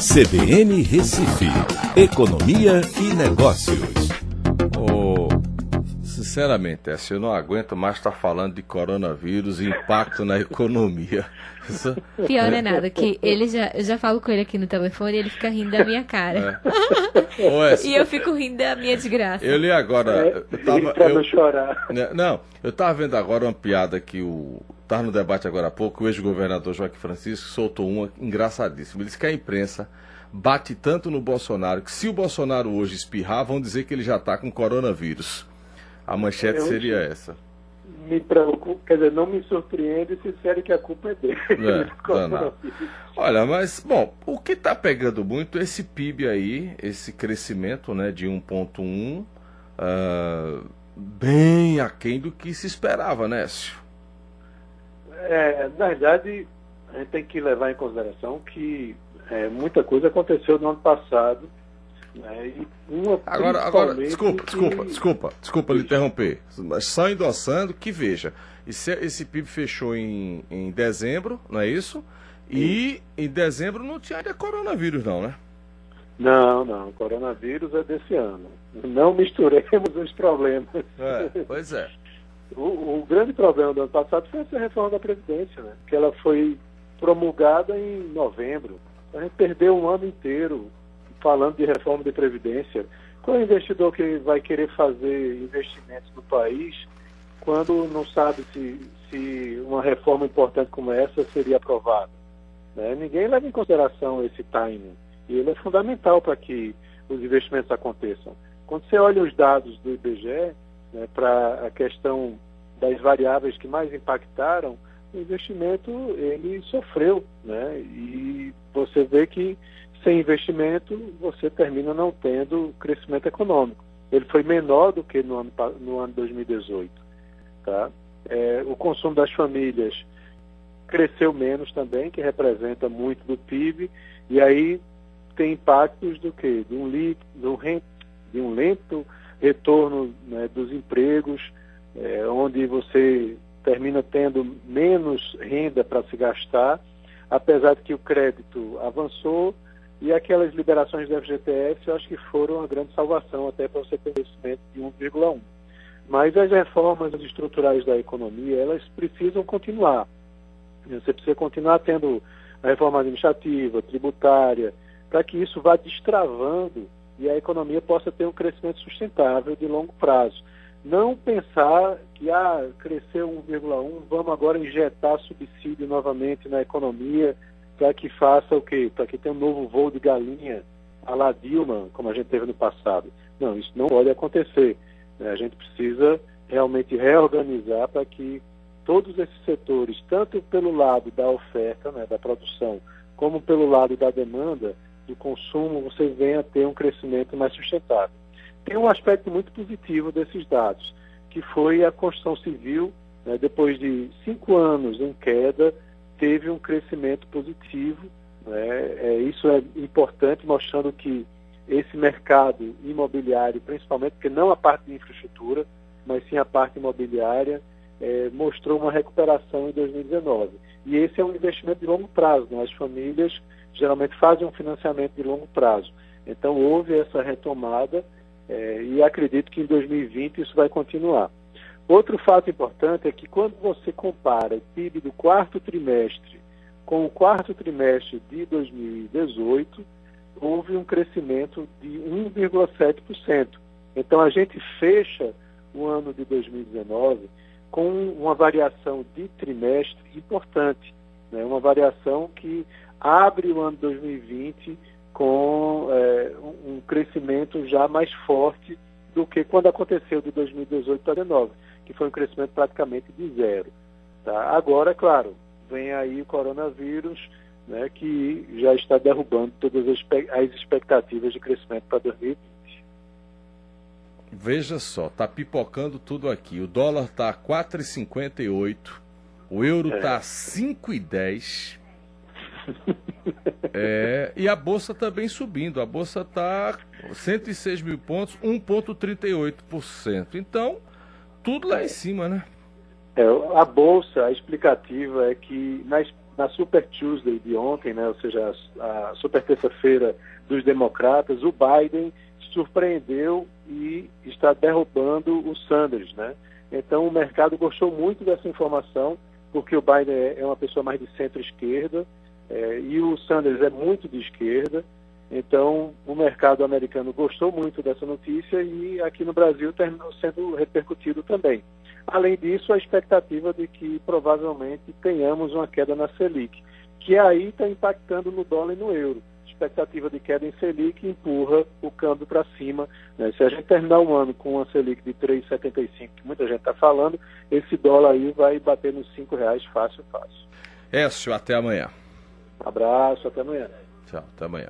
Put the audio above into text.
CBN Recife, Economia e Negócios. Sinceramente, essa eu não aguento mais estar falando de coronavírus e impacto na economia. Pior não é nada, que ele já, eu já falo com ele aqui no telefone e ele fica rindo da minha cara. É. e eu fico rindo da minha desgraça. Eu li agora. É, eu tava, pra eu, não chorar. né, Não, eu tava vendo agora uma piada que o. Estava no debate agora há pouco, o ex-governador Joaquim Francisco soltou uma engraçadíssima. Ele disse que a imprensa bate tanto no Bolsonaro que se o Bolsonaro hoje espirrar, vão dizer que ele já está com coronavírus. A manchete Eu- seria essa. Me preocupa, quer dizer, não me surpreende se disserem que a culpa é dele. É. Olha, mas, bom, o que está pegando muito é esse PIB aí, esse crescimento né, de 1,1, ah, bem aquém do que se esperava, né, Écio? É, na verdade, a gente tem que levar em consideração que é, muita coisa aconteceu no ano passado. Né, Agora, agora, desculpa, que- desculpa, desculpa, desculpa lhe interromper. Mas só endossando que veja, esse, esse PIB fechou em, em dezembro, não é isso? E em dezembro não tinha ainda coronavírus, não, né? Não, não, coronavírus é desse ano. Não misturemos os problemas. É, pois é. O, o grande problema do ano passado foi essa reforma da Previdência, né? que ela foi promulgada em novembro. A gente perdeu um ano inteiro falando de reforma de Previdência. Qual é o investidor que vai querer fazer investimentos no país quando não sabe se, se uma reforma importante como essa seria aprovada? né? Ninguém leva em consideração esse timing. E ele é fundamental para que os investimentos aconteçam. Quando você olha os dados do IBGE, né, para a questão das variáveis que mais impactaram, o investimento ele sofreu, né? E você vê que sem investimento você termina não tendo crescimento econômico. Ele foi menor do que no ano, no ano 2018, tá? É, o consumo das famílias cresceu menos também, que representa muito do PIB, e aí tem impactos do que? De um, li, de um, de um lento retorno né, dos empregos, é, onde você termina tendo menos renda para se gastar, apesar de que o crédito avançou e aquelas liberações do FGTS eu acho que foram uma grande salvação até para você ter crescimento de 1,1. Mas as reformas estruturais da economia, elas precisam continuar. Você precisa continuar tendo a reforma administrativa, tributária, para que isso vá destravando e a economia possa ter um crescimento sustentável de longo prazo. Não pensar que ah, cresceu 1,1, vamos agora injetar subsídio novamente na economia para que faça o quê? Para que tenha um novo voo de galinha a la Dilma, como a gente teve no passado. Não, isso não pode acontecer. né? A gente precisa realmente reorganizar para que todos esses setores, tanto pelo lado da oferta, né, da produção, como pelo lado da demanda, do consumo, você venha a ter um crescimento mais sustentável. Tem um aspecto muito positivo desses dados, que foi a construção civil, né, depois de cinco anos em queda, teve um crescimento positivo. Né, é, isso é importante, mostrando que esse mercado imobiliário, principalmente, porque não a parte de infraestrutura, mas sim a parte imobiliária, é, mostrou uma recuperação em 2019. E esse é um investimento de longo prazo. Né? As famílias geralmente fazem um financiamento de longo prazo. Então houve essa retomada é, e acredito que em 2020 isso vai continuar. Outro fato importante é que quando você compara o PIB do quarto trimestre com o quarto trimestre de 2018, houve um crescimento de 1,7%. Então a gente fecha o ano de 2019 com uma variação de trimestre importante, né? uma variação que abre o ano 2020 com é, um crescimento já mais forte do que quando aconteceu de 2018 para 2019, que foi um crescimento praticamente de zero. Tá? Agora, claro, vem aí o coronavírus, né, que já está derrubando todas as expectativas de crescimento para 2020. Veja só, tá pipocando tudo aqui. O dólar tá a 4,58, o euro É. tá a 5,10. É, e a bolsa também subindo. A bolsa tá 106 mil pontos, 1,38%. Então, tudo lá em cima, né? É, a bolsa, a explicativa é que na, na Super Tuesday de ontem, né, ou seja, a, a Super Terça-feira dos democratas, o Biden surpreendeu e está derrubando o Sanders, né? Então o mercado gostou muito dessa informação, porque o Biden é, é uma pessoa mais de centro-esquerda é, e o Sanders é muito de esquerda. Então o mercado americano gostou muito dessa notícia e aqui no Brasil terminou sendo repercutido também. Além disso, a expectativa de que provavelmente tenhamos uma queda na Selic, que aí está impactando no dólar e no euro expectativa de queda em Selic empurra o câmbio para cima. Né? Se a gente terminar um ano com uma Selic de 3,75, que muita gente está falando, esse dólar aí vai bater nos R$ reais fácil, fácil. Écio, até amanhã. Um abraço, até amanhã. Tchau, até amanhã.